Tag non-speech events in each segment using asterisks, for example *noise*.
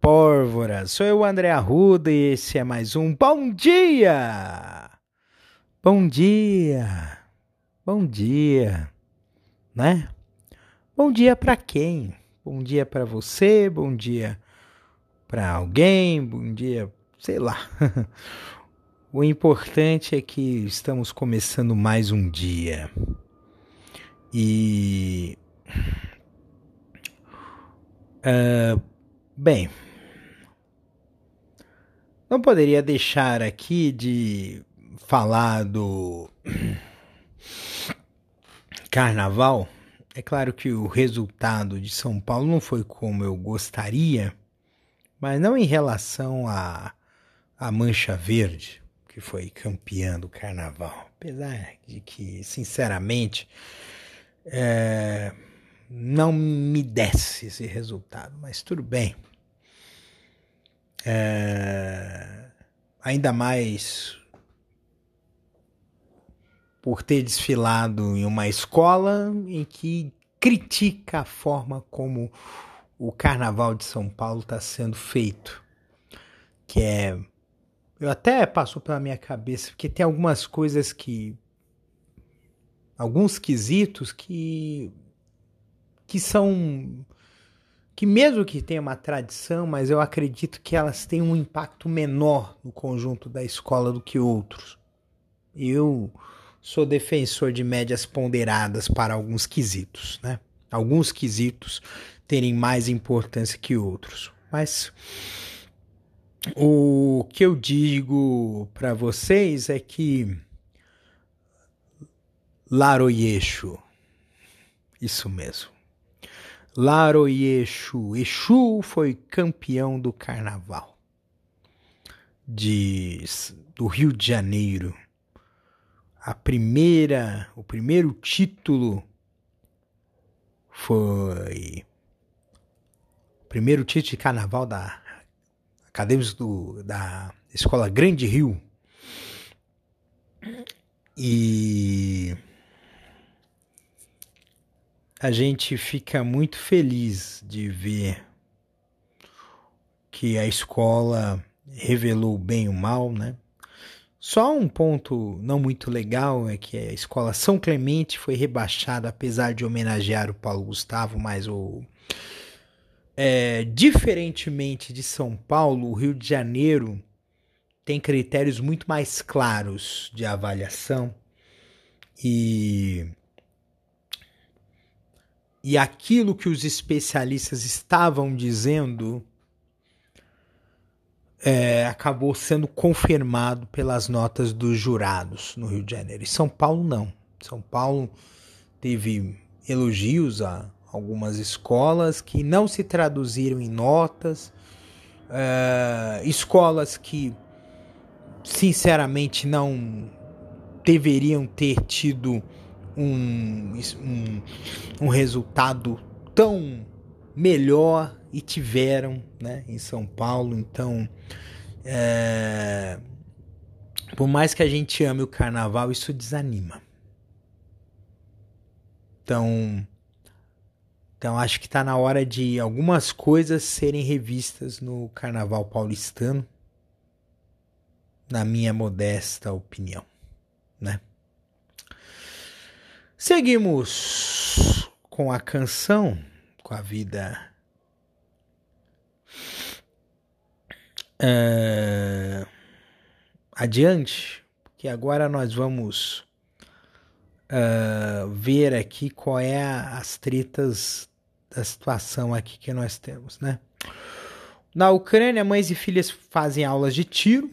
pólvora. Sou eu, André Arruda, e esse é mais um Bom Dia! Bom dia! Bom dia, né? Bom dia para quem? Bom dia para você, bom dia para alguém, bom dia, sei lá. *laughs* o importante é que estamos começando mais um dia. E Uh, bem, não poderia deixar aqui de falar do *clears throat* carnaval. É claro que o resultado de São Paulo não foi como eu gostaria, mas não em relação à a, a Mancha Verde, que foi campeã do carnaval. Apesar de que, sinceramente, é, não me desse esse resultado, mas tudo bem. É, ainda mais por ter desfilado em uma escola em que critica a forma como o Carnaval de São Paulo está sendo feito, que é eu até passou pela minha cabeça porque tem algumas coisas que alguns quesitos que que são que mesmo que tenha uma tradição, mas eu acredito que elas têm um impacto menor no conjunto da escola do que outros. Eu sou defensor de médias ponderadas para alguns quesitos, né? Alguns quesitos terem mais importância que outros. Mas o que eu digo para vocês é que Laroyeixo, isso mesmo. Laro e Exu. Exu foi campeão do carnaval de, do Rio de Janeiro. A primeira, o primeiro título foi o primeiro título de carnaval da acadêmicos do, da Escola Grande Rio. E a gente fica muito feliz de ver que a escola revelou o bem e o mal, né? Só um ponto não muito legal é que a escola São Clemente foi rebaixada, apesar de homenagear o Paulo Gustavo, mas o. É, diferentemente de São Paulo, o Rio de Janeiro tem critérios muito mais claros de avaliação e e aquilo que os especialistas estavam dizendo é, acabou sendo confirmado pelas notas dos jurados no Rio de Janeiro. E São Paulo não. São Paulo teve elogios a algumas escolas que não se traduziram em notas, é, escolas que sinceramente não deveriam ter tido um, um, um resultado tão melhor e tiveram né, em São Paulo. Então, é, por mais que a gente ame o carnaval, isso desanima. Então, então acho que está na hora de algumas coisas serem revistas no carnaval paulistano, na minha modesta opinião, né? Seguimos com a canção, com a vida. Uh, adiante, que agora nós vamos uh, ver aqui qual é as tretas da situação aqui que nós temos, né? Na Ucrânia, mães e filhas fazem aulas de tiro.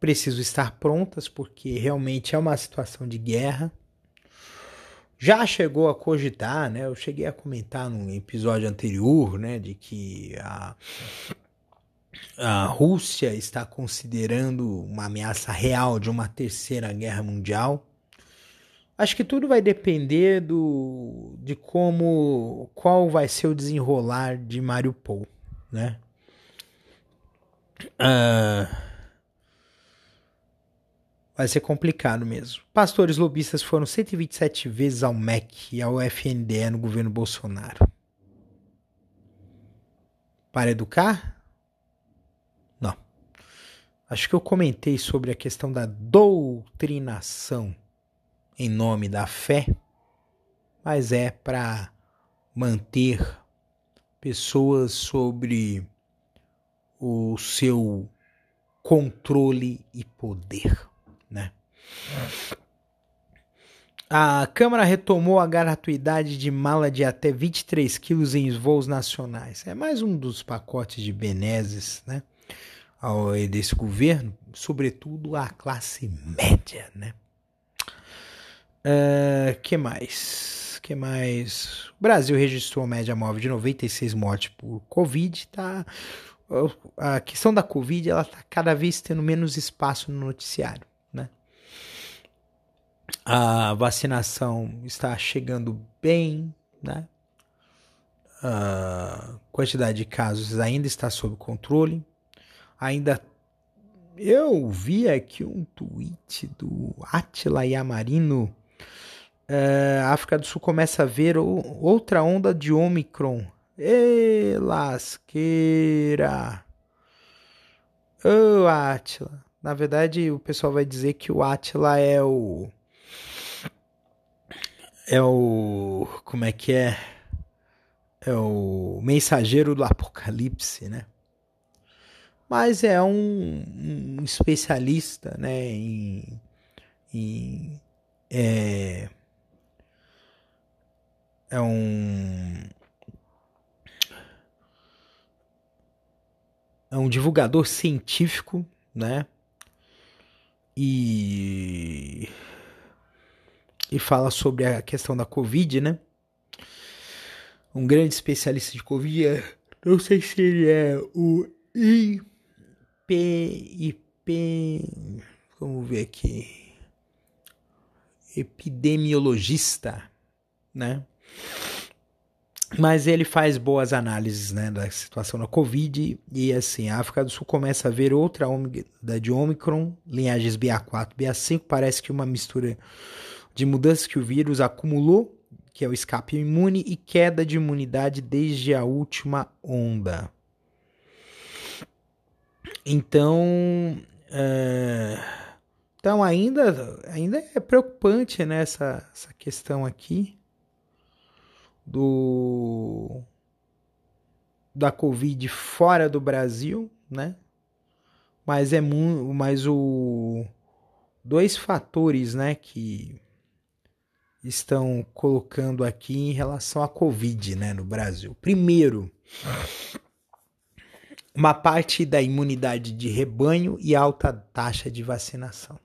Precisam estar prontas porque realmente é uma situação de guerra já chegou a cogitar, né? Eu cheguei a comentar num episódio anterior, né, de que a, a Rússia está considerando uma ameaça real de uma terceira guerra mundial. Acho que tudo vai depender do, de como, qual vai ser o desenrolar de Mariupol, né? Uh, vai ser complicado mesmo. Pastores lobistas foram 127 vezes ao MEC e ao FNDE no governo Bolsonaro. Para educar? Não. Acho que eu comentei sobre a questão da doutrinação em nome da fé, mas é para manter pessoas sobre o seu controle e poder, né? A Câmara retomou a gratuidade de mala de até 23 quilos em voos nacionais. É mais um dos pacotes de benesses, né? Desse governo, sobretudo a classe média, né? Uh, que mais? Que mais? O Brasil registrou média móvel de 96 mortes por Covid. Tá? A questão da Covid ela está cada vez tendo menos espaço no noticiário. A vacinação está chegando bem. Né? A quantidade de casos ainda está sob controle. Ainda eu vi aqui um tweet do Atila Yamarino é, a África do Sul começa a ver outra onda de Omicron. Ê, lasqueira! Ô, oh, Atila. Na verdade, o pessoal vai dizer que o Atila é o. É o. Como é que é? É o mensageiro do apocalipse, né? Mas é um, um especialista, né? Em. em é, é um é um divulgador científico, né? E e fala sobre a questão da Covid, né? Um grande especialista de Covid, é, não sei se ele é o IP, IP, vamos ver aqui, epidemiologista, né? Mas ele faz boas análises né, da situação da Covid e assim, a África do Sul começa a ver outra onda de Omicron, linhagens BA4, BA5, parece que uma mistura de mudanças que o vírus acumulou, que é o escape imune e queda de imunidade desde a última onda. Então, é... então ainda, ainda é preocupante né, essa, essa questão aqui do da Covid fora do Brasil, né? Mas é muito, mas o dois fatores, né, que estão colocando aqui em relação à Covid, né, no Brasil. Primeiro, uma parte da imunidade de rebanho e alta taxa de vacinação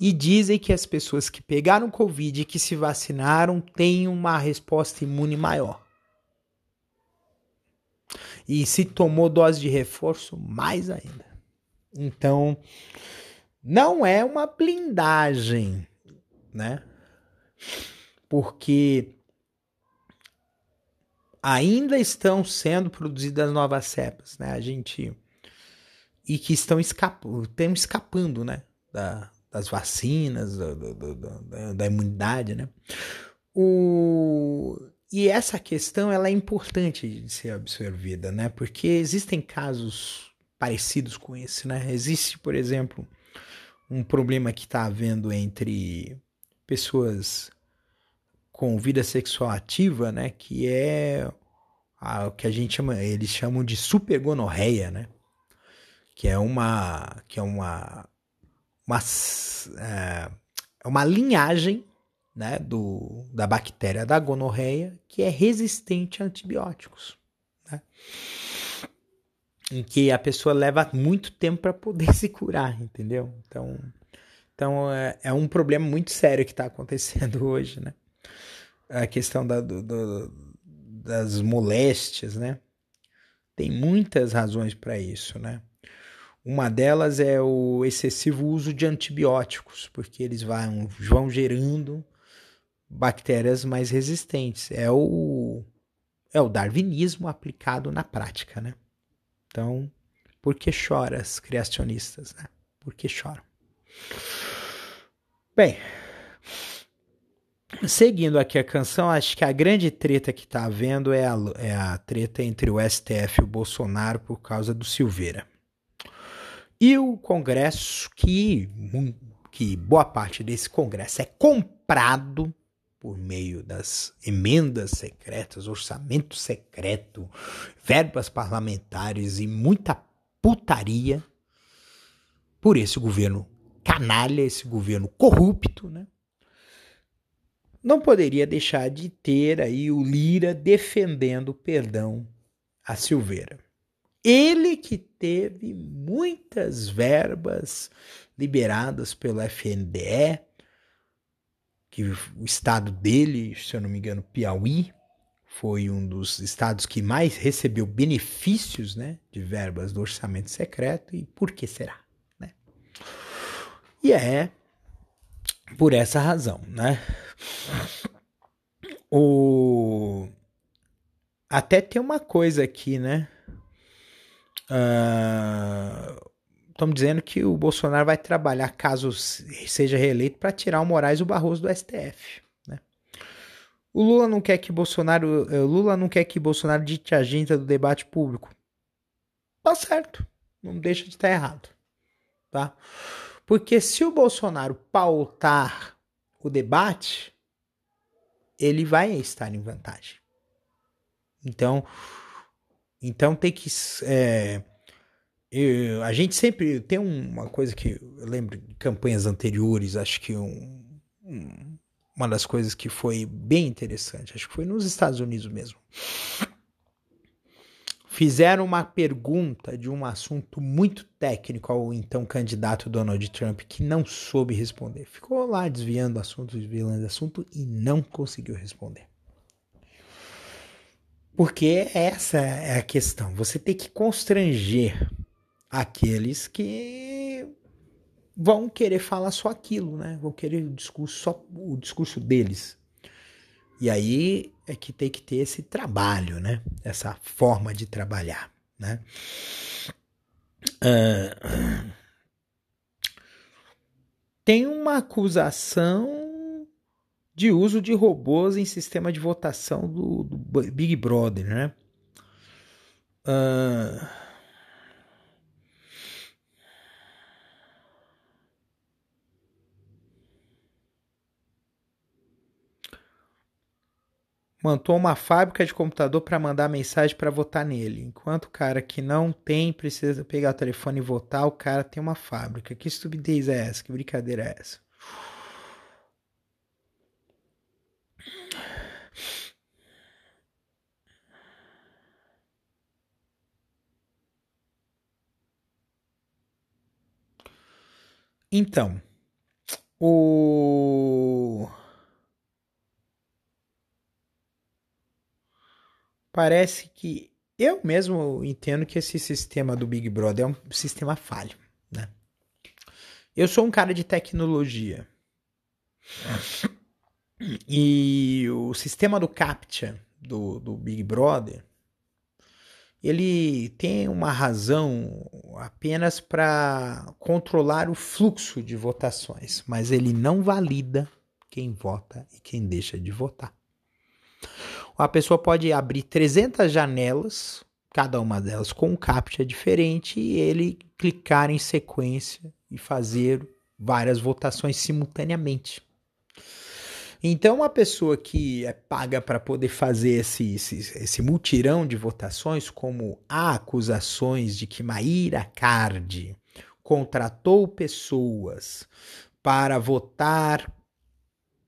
e dizem que as pessoas que pegaram Covid e que se vacinaram têm uma resposta imune maior. E se tomou dose de reforço, mais ainda. Então, não é uma blindagem, né? Porque ainda estão sendo produzidas novas cepas, né? A gente e que estão escapando, escapando, né, da, das vacinas, da, imunidade, né? O, e essa questão ela é importante de ser absorvida, né? Porque existem casos parecidos com esse, né? Existe, por exemplo, um problema que está havendo entre pessoas com vida sexual ativa, né? Que é o que a gente chama, eles chamam de supergonorreia, né? Que é uma, que é uma uma, é, é, uma linhagem né, do, da bactéria da gonorreia que é resistente a antibióticos. Né? Em que a pessoa leva muito tempo para poder *laughs* se curar, entendeu? Então, então é, é um problema muito sério que está acontecendo *laughs* hoje, né? A questão da, do, do, das moléstias, né? Tem muitas razões para isso, né? Uma delas é o excessivo uso de antibióticos, porque eles vão, vão gerando bactérias mais resistentes. É o, é o darwinismo aplicado na prática, né? Então, por que choras, criacionistas, né? Por que choram? Bem, seguindo aqui a canção, acho que a grande treta que tá havendo é a, é a treta entre o STF e o Bolsonaro por causa do Silveira. E o Congresso, que, que boa parte desse Congresso é comprado por meio das emendas secretas, orçamento secreto, verbas parlamentares e muita putaria por esse governo canalha, esse governo corrupto, né? Não poderia deixar de ter aí o Lira defendendo o perdão a Silveira. Ele que teve muitas verbas liberadas pelo FNDE, que o estado dele, se eu não me engano, Piauí, foi um dos estados que mais recebeu benefícios né, de verbas do orçamento secreto. E por que será? Né? E é por essa razão, né? O... Até tem uma coisa aqui, né? Estamos uh, dizendo que o Bolsonaro vai trabalhar, caso seja reeleito, para tirar o Moraes e o Barroso do STF. Né? O Lula não quer que Bolsonaro, eh, Lula não quer que Bolsonaro dite a agenda do debate público. Tá certo, não deixa de estar errado, tá? Porque se o Bolsonaro pautar o debate, ele vai estar em vantagem. Então, então tem que. É, eu, a gente sempre tem uma coisa que eu lembro de campanhas anteriores, acho que um, um, uma das coisas que foi bem interessante, acho que foi nos Estados Unidos mesmo. Fizeram uma pergunta de um assunto muito técnico ao então candidato Donald Trump que não soube responder. Ficou lá desviando assunto, desviando assunto e não conseguiu responder. Porque essa é a questão. Você tem que constranger aqueles que vão querer falar só aquilo, né? Vão querer o discurso só o discurso deles. E aí é que tem que ter esse trabalho, né? Essa forma de trabalhar, né? Uh, tem uma acusação de uso de robôs em sistema de votação do, do Big Brother, né? Uh... Montou uma fábrica de computador para mandar mensagem para votar nele. Enquanto o cara que não tem precisa pegar o telefone e votar, o cara tem uma fábrica. Que estupidez é essa? Que brincadeira é essa? Então, o parece que eu mesmo entendo que esse sistema do Big Brother é um sistema falho, né? Eu sou um cara de tecnologia. E o sistema do CAPTCHA do, do Big Brother ele tem uma razão apenas para controlar o fluxo de votações, mas ele não valida quem vota e quem deixa de votar. A pessoa pode abrir 300 janelas, cada uma delas com um captcha diferente, e ele clicar em sequência e fazer várias votações simultaneamente. Então, uma pessoa que é paga para poder fazer esse, esse, esse, mutirão de votações, como há acusações de que Maíra Cardi contratou pessoas para votar,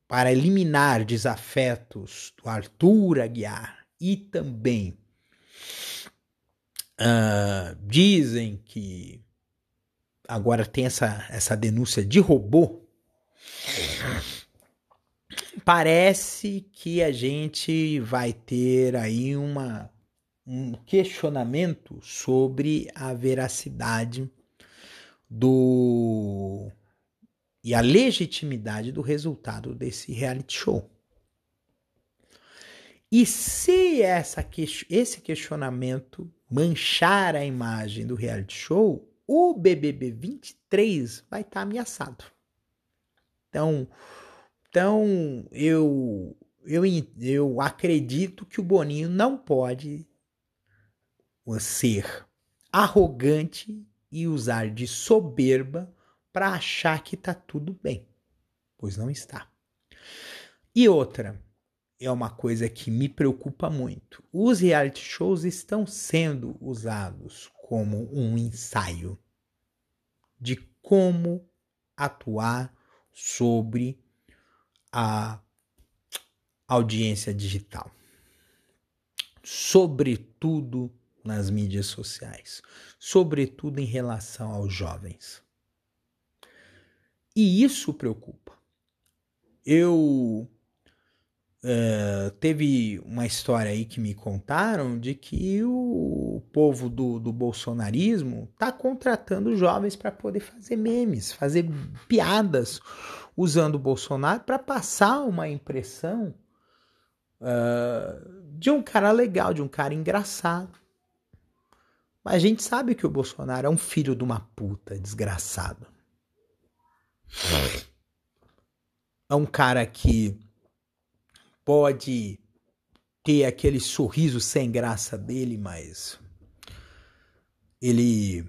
para eliminar desafetos do Arthur Aguiar e também uh, dizem que agora tem essa, essa denúncia de robô. Parece que a gente vai ter aí uma um questionamento sobre a veracidade do e a legitimidade do resultado desse reality show. E se essa, esse questionamento manchar a imagem do reality show, o BBB 23 vai estar tá ameaçado. Então, então eu, eu, eu acredito que o Boninho não pode ser arrogante e usar de soberba para achar que está tudo bem, pois não está. E outra, é uma coisa que me preocupa muito. Os reality shows estão sendo usados como um ensaio de como atuar sobre a audiência digital, sobretudo nas mídias sociais, sobretudo em relação aos jovens. E isso preocupa. Eu Uh, teve uma história aí que me contaram de que o povo do, do bolsonarismo está contratando jovens para poder fazer memes, fazer piadas usando o Bolsonaro para passar uma impressão uh, de um cara legal, de um cara engraçado. Mas a gente sabe que o Bolsonaro é um filho de uma puta desgraçado. É um cara que pode ter aquele sorriso sem graça dele, mas ele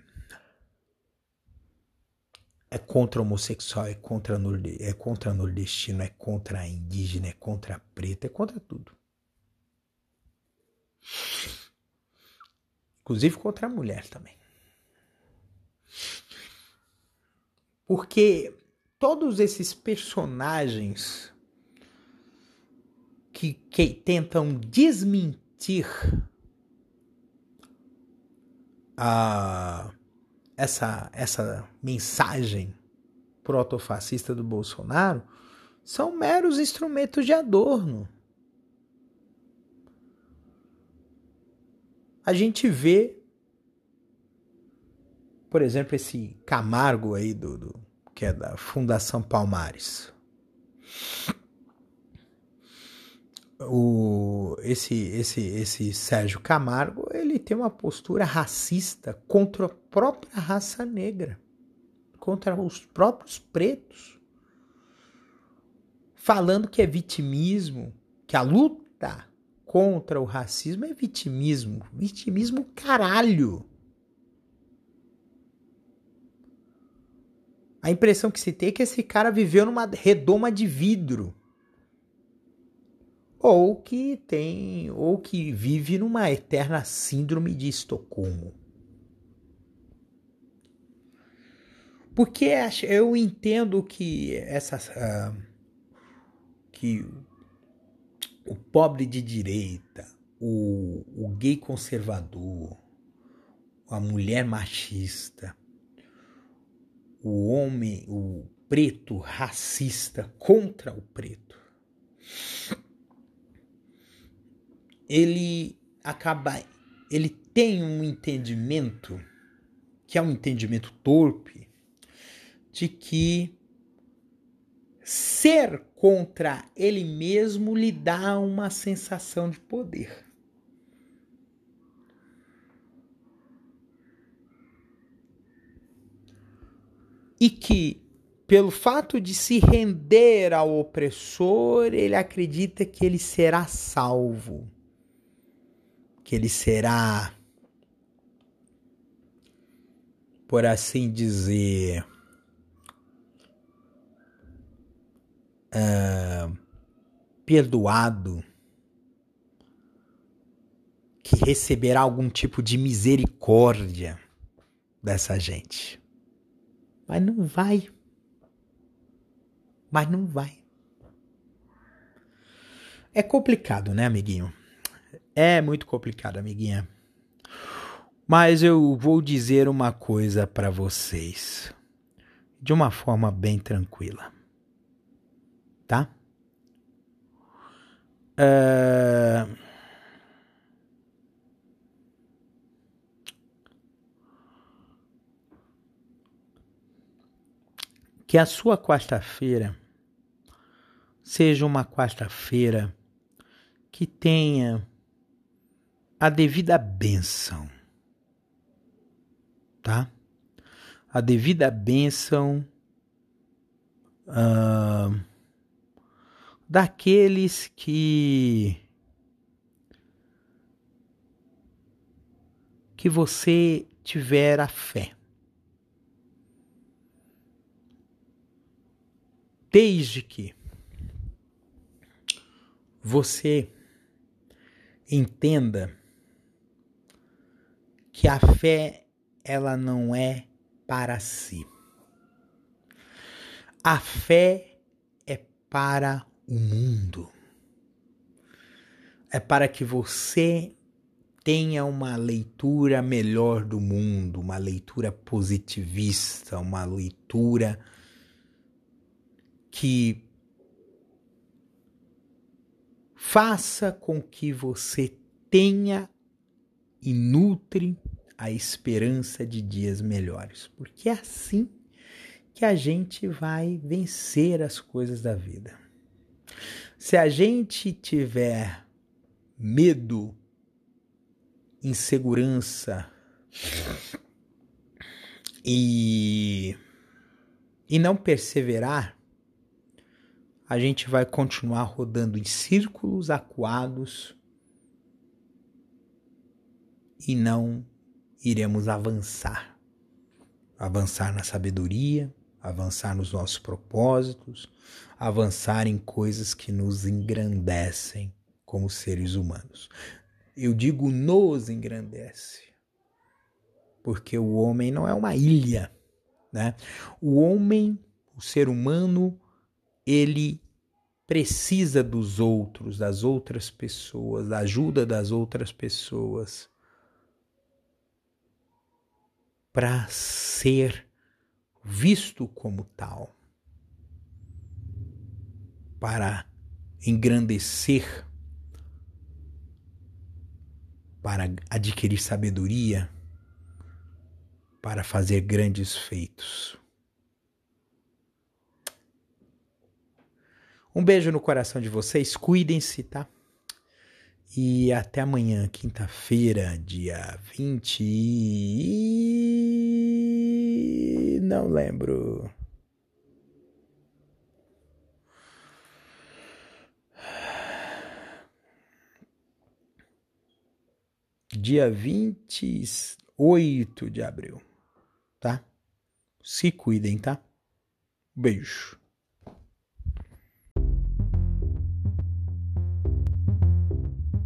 é contra homossexual, é contra, é contra nordestino, é contra indígena, é contra preto, é contra tudo. Inclusive contra a mulher também. Porque todos esses personagens que, que tentam desmentir a, essa, essa mensagem protofascista do Bolsonaro são meros instrumentos de adorno. A gente vê, por exemplo, esse Camargo aí do, do que é da Fundação Palmares o, esse, esse, esse Sérgio Camargo ele tem uma postura racista contra a própria raça negra, contra os próprios pretos, falando que é vitimismo, que a luta contra o racismo é vitimismo. Vitimismo caralho. A impressão que se tem é que esse cara viveu numa redoma de vidro ou que tem ou que vive numa eterna síndrome de Estocolmo. Porque eu entendo que essa uh, que o pobre de direita, o, o gay conservador, a mulher machista, o homem, o preto racista contra o preto ele acaba, ele tem um entendimento que é um entendimento torpe de que ser contra ele mesmo lhe dá uma sensação de poder. E que, pelo fato de se render ao opressor, ele acredita que ele será salvo que ele será, por assim dizer, uh, perdoado, que receberá algum tipo de misericórdia dessa gente. Mas não vai. Mas não vai. É complicado, né, amiguinho? É muito complicado, amiguinha. Mas eu vou dizer uma coisa para vocês, de uma forma bem tranquila, tá? Uh... Que a sua quarta-feira seja uma quarta-feira que tenha a devida bênção, tá? A devida bênção uh, daqueles que que você tiver a fé. Desde que você entenda que a fé ela não é para si. A fé é para o mundo. É para que você tenha uma leitura melhor do mundo, uma leitura positivista, uma leitura que faça com que você tenha e nutre a esperança de dias melhores, porque é assim que a gente vai vencer as coisas da vida. Se a gente tiver medo insegurança e, e não perseverar, a gente vai continuar rodando em círculos acuados e não iremos avançar. Avançar na sabedoria, avançar nos nossos propósitos, avançar em coisas que nos engrandecem como seres humanos. Eu digo nos engrandece. Porque o homem não é uma ilha, né? O homem, o ser humano, ele precisa dos outros, das outras pessoas, da ajuda das outras pessoas para ser visto como tal, para engrandecer para adquirir sabedoria, para fazer grandes feitos. Um beijo no coração de vocês, cuidem-se, tá? E até amanhã, quinta-feira, dia 20. E... Não lembro. dia 28 de abril, tá? Se cuidem, tá? Beijo.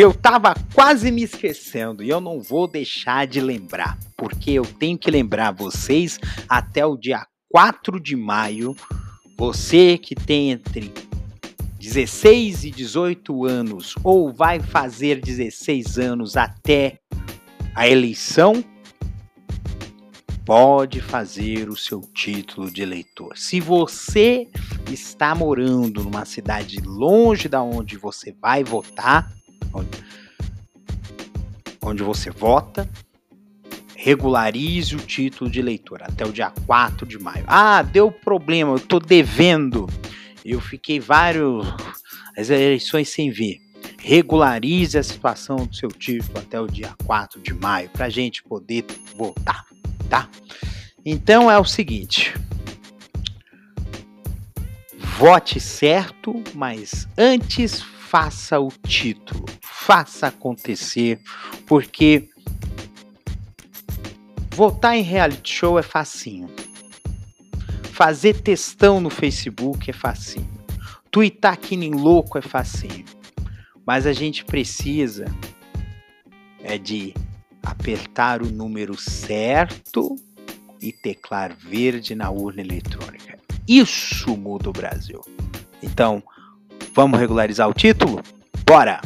Eu tava quase me esquecendo e eu não vou deixar de lembrar, porque eu tenho que lembrar vocês até o dia 4 de maio, você que tem entre 16 e 18 anos ou vai fazer 16 anos até a eleição, pode fazer o seu título de eleitor. Se você está morando numa cidade longe da onde você vai votar, onde, você vota, regularize o título de eleitor até o dia 4 de maio. Ah, deu problema, eu estou devendo. Eu fiquei vários as eleições sem ver. Regularize a situação do seu título até o dia 4 de maio para a gente poder votar, tá? Então é o seguinte: vote certo, mas antes faça o título, faça acontecer, porque votar em reality show é facinho. Fazer textão no Facebook é facinho. Twittar que nem louco é facinho. Mas a gente precisa é de apertar o número certo e teclar verde na urna eletrônica. Isso muda o Brasil. Então, vamos regularizar o título? Bora!